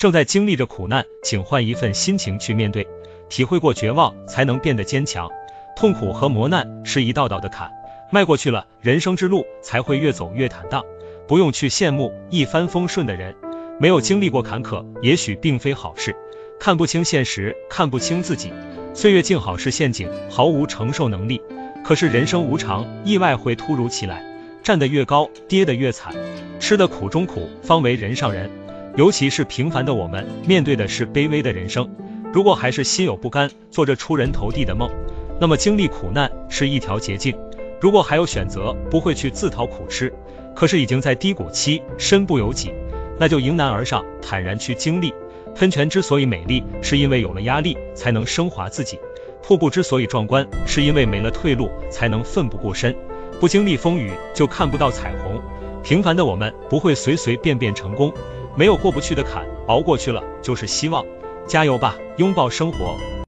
正在经历着苦难，请换一份心情去面对。体会过绝望，才能变得坚强。痛苦和磨难是一道道的坎，迈过去了，人生之路才会越走越坦荡。不用去羡慕一帆风顺的人，没有经历过坎坷，也许并非好事。看不清现实，看不清自己，岁月静好是陷阱，毫无承受能力。可是人生无常，意外会突如其来，站得越高，跌得越惨。吃的苦中苦，方为人上人。尤其是平凡的我们，面对的是卑微的人生。如果还是心有不甘，做着出人头地的梦，那么经历苦难是一条捷径。如果还有选择，不会去自讨苦吃，可是已经在低谷期，身不由己，那就迎难而上，坦然去经历。喷泉之所以美丽，是因为有了压力才能升华自己；瀑布之所以壮观，是因为没了退路才能奋不顾身。不经历风雨，就看不到彩虹。平凡的我们不会随随便便成功，没有过不去的坎，熬过去了就是希望。加油吧，拥抱生活。